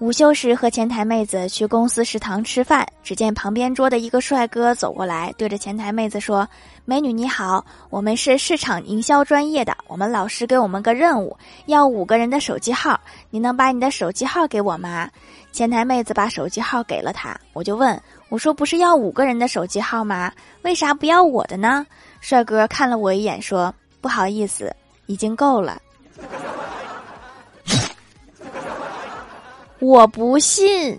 午休时和前台妹子去公司食堂吃饭，只见旁边桌的一个帅哥走过来，对着前台妹子说：“美女你好，我们是市场营销专业的，我们老师给我们个任务，要五个人的手机号，你能把你的手机号给我吗？”前台妹子把手机号给了他，我就问我说：“不是要五个人的手机号吗？为啥不要我的呢？”帅哥看了我一眼说：“不好意思，已经够了。”我不信。